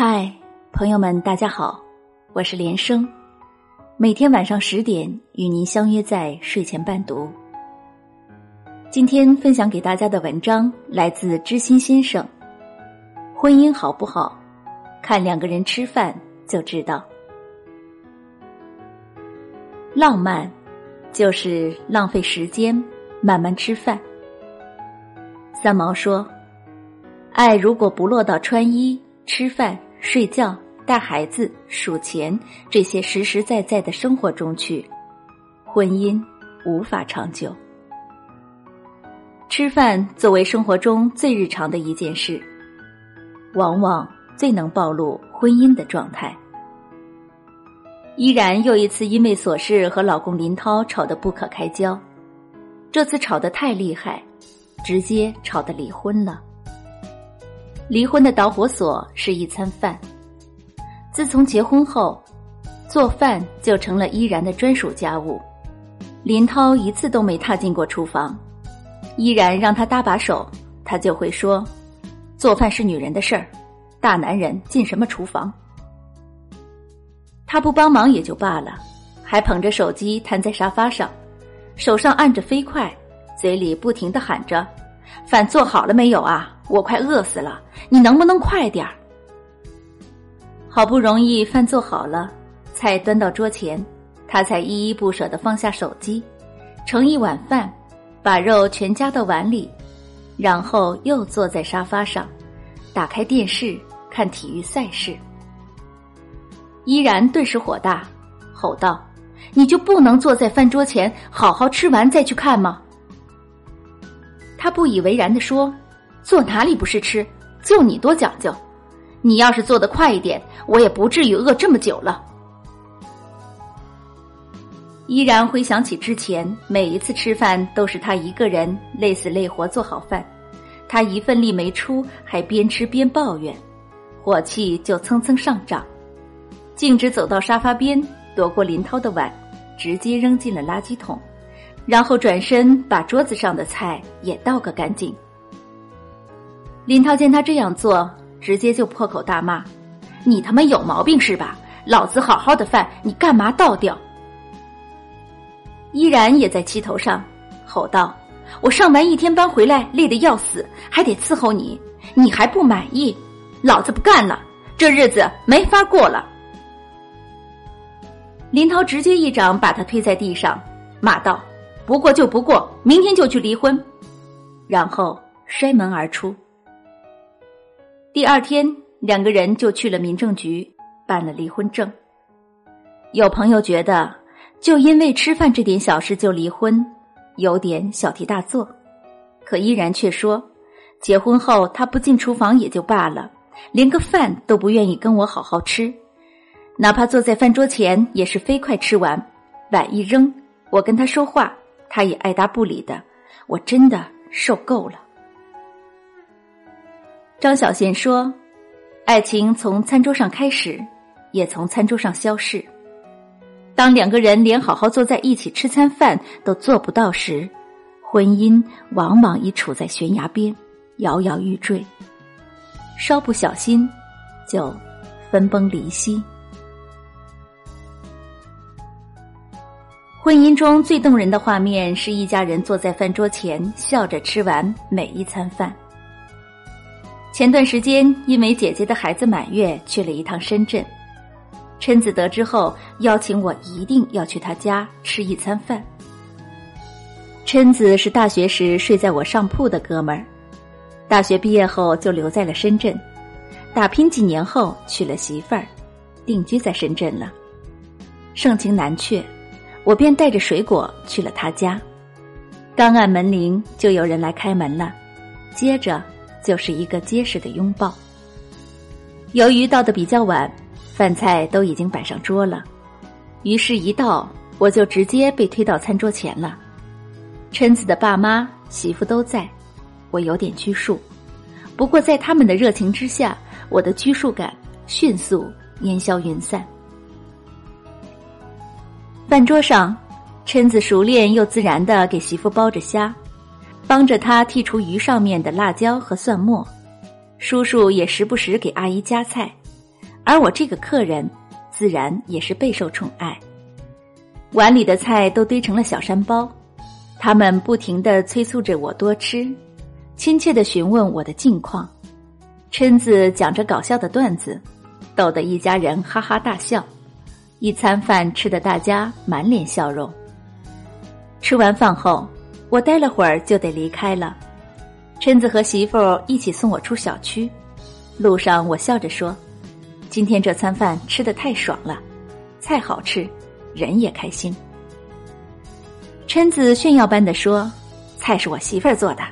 嗨，朋友们，大家好，我是连生，每天晚上十点与您相约在睡前伴读。今天分享给大家的文章来自知心先生。婚姻好不好，看两个人吃饭就知道。浪漫就是浪费时间，慢慢吃饭。三毛说：“爱如果不落到穿衣。”吃饭、睡觉、带孩子、数钱这些实实在在的生活中去，婚姻无法长久。吃饭作为生活中最日常的一件事，往往最能暴露婚姻的状态。依然又一次因为琐事和老公林涛吵得不可开交，这次吵得太厉害，直接吵得离婚了。离婚的导火索是一餐饭。自从结婚后，做饭就成了依然的专属家务。林涛一次都没踏进过厨房，依然让他搭把手，他就会说：“做饭是女人的事儿，大男人进什么厨房？”他不帮忙也就罢了，还捧着手机瘫在沙发上，手上按着飞快，嘴里不停的喊着：“饭做好了没有啊？”我快饿死了，你能不能快点儿？好不容易饭做好了，菜端到桌前，他才依依不舍的放下手机，盛一碗饭，把肉全夹到碗里，然后又坐在沙发上，打开电视看体育赛事。依然顿时火大，吼道：“你就不能坐在饭桌前好好吃完再去看吗？”他不以为然的说。做哪里不是吃？就你多讲究。你要是做的快一点，我也不至于饿这么久了。依然回想起之前每一次吃饭都是他一个人累死累活做好饭，他一份力没出，还边吃边抱怨，火气就蹭蹭上涨，径直走到沙发边，夺过林涛的碗，直接扔进了垃圾桶，然后转身把桌子上的菜也倒个干净。林涛见他这样做，直接就破口大骂：“你他妈有毛病是吧？老子好好的饭，你干嘛倒掉？”依然也在气头上，吼道：“我上完一天班回来，累得要死，还得伺候你，你还不满意？老子不干了，这日子没法过了！”林涛直接一掌把他推在地上，骂道：“不过就不过，明天就去离婚！”然后摔门而出。第二天，两个人就去了民政局办了离婚证。有朋友觉得，就因为吃饭这点小事就离婚，有点小题大做。可依然却说，结婚后他不进厨房也就罢了，连个饭都不愿意跟我好好吃，哪怕坐在饭桌前也是飞快吃完，碗一扔，我跟他说话，他也爱答不理的，我真的受够了。张小娴说：“爱情从餐桌上开始，也从餐桌上消逝。当两个人连好好坐在一起吃餐饭都做不到时，婚姻往往已处在悬崖边，摇摇欲坠。稍不小心，就分崩离析。婚姻中最动人的画面是一家人坐在饭桌前，笑着吃完每一餐饭。”前段时间，因为姐姐的孩子满月，去了一趟深圳。琛子得知后，邀请我一定要去他家吃一餐饭。琛子是大学时睡在我上铺的哥们儿，大学毕业后就留在了深圳，打拼几年后娶了媳妇儿，定居在深圳了。盛情难却，我便带着水果去了他家。刚按门铃，就有人来开门了，接着。就是一个结实的拥抱。由于到的比较晚，饭菜都已经摆上桌了，于是，一到我就直接被推到餐桌前了。琛子的爸妈、媳妇都在，我有点拘束。不过，在他们的热情之下，我的拘束感迅速烟消云散。饭桌上，琛子熟练又自然的给媳妇包着虾。帮着他剔除鱼上面的辣椒和蒜末，叔叔也时不时给阿姨夹菜，而我这个客人，自然也是备受宠爱。碗里的菜都堆成了小山包，他们不停的催促着我多吃，亲切的询问我的近况，嗔子讲着搞笑的段子，逗得一家人哈哈大笑。一餐饭吃的大家满脸笑容。吃完饭后，我待了会儿就得离开了。琛子和媳妇儿一起送我出小区，路上我笑着说：“今天这餐饭吃的太爽了，菜好吃，人也开心。”琛子炫耀般的说：“菜是我媳妇儿做的，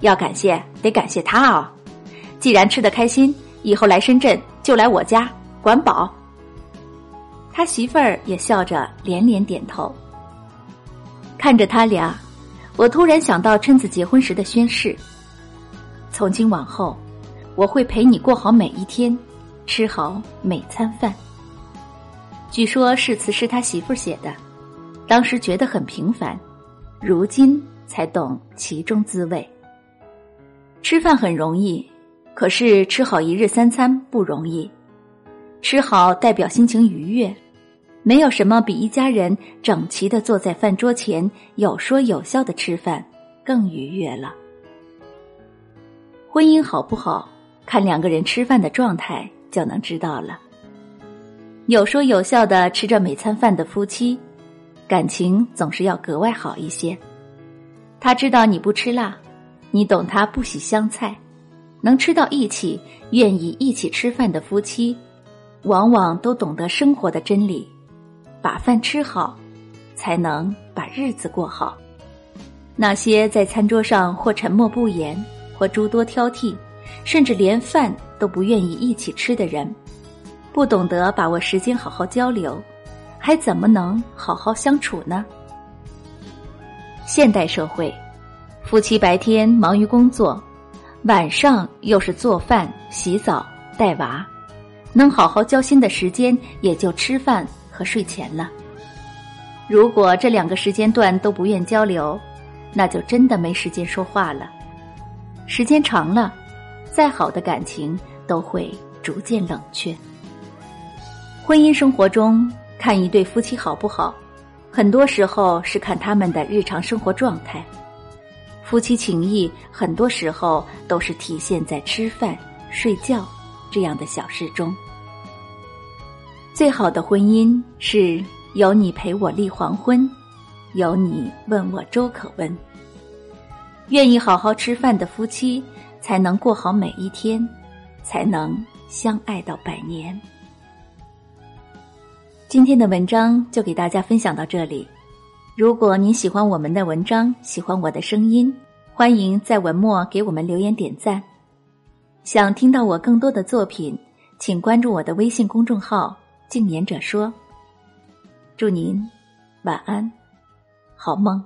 要感谢得感谢她哦。既然吃的开心，以后来深圳就来我家管饱。”他媳妇儿也笑着连连点头。看着他俩，我突然想到琛子结婚时的宣誓：从今往后，我会陪你过好每一天，吃好每餐饭。据说誓词是他媳妇写的，当时觉得很平凡，如今才懂其中滋味。吃饭很容易，可是吃好一日三餐不容易。吃好代表心情愉悦，没有什么比一家人整齐的坐在饭桌前有说有笑的吃饭更愉悦了。婚姻好不好，看两个人吃饭的状态就能知道了。有说有笑的吃着每餐饭的夫妻，感情总是要格外好一些。他知道你不吃辣，你懂他不喜香菜，能吃到一起，愿意一起吃饭的夫妻。往往都懂得生活的真理，把饭吃好，才能把日子过好。那些在餐桌上或沉默不言，或诸多挑剔，甚至连饭都不愿意一起吃的人，不懂得把握时间好好交流，还怎么能好好相处呢？现代社会，夫妻白天忙于工作，晚上又是做饭、洗澡、带娃。能好好交心的时间，也就吃饭和睡前了。如果这两个时间段都不愿交流，那就真的没时间说话了。时间长了，再好的感情都会逐渐冷却。婚姻生活中，看一对夫妻好不好，很多时候是看他们的日常生活状态。夫妻情谊，很多时候都是体现在吃饭、睡觉。这样的小事中，最好的婚姻是有你陪我立黄昏，有你问我粥可温。愿意好好吃饭的夫妻，才能过好每一天，才能相爱到百年。今天的文章就给大家分享到这里。如果您喜欢我们的文章，喜欢我的声音，欢迎在文末给我们留言点赞。想听到我更多的作品，请关注我的微信公众号“静言者说”。祝您晚安，好梦。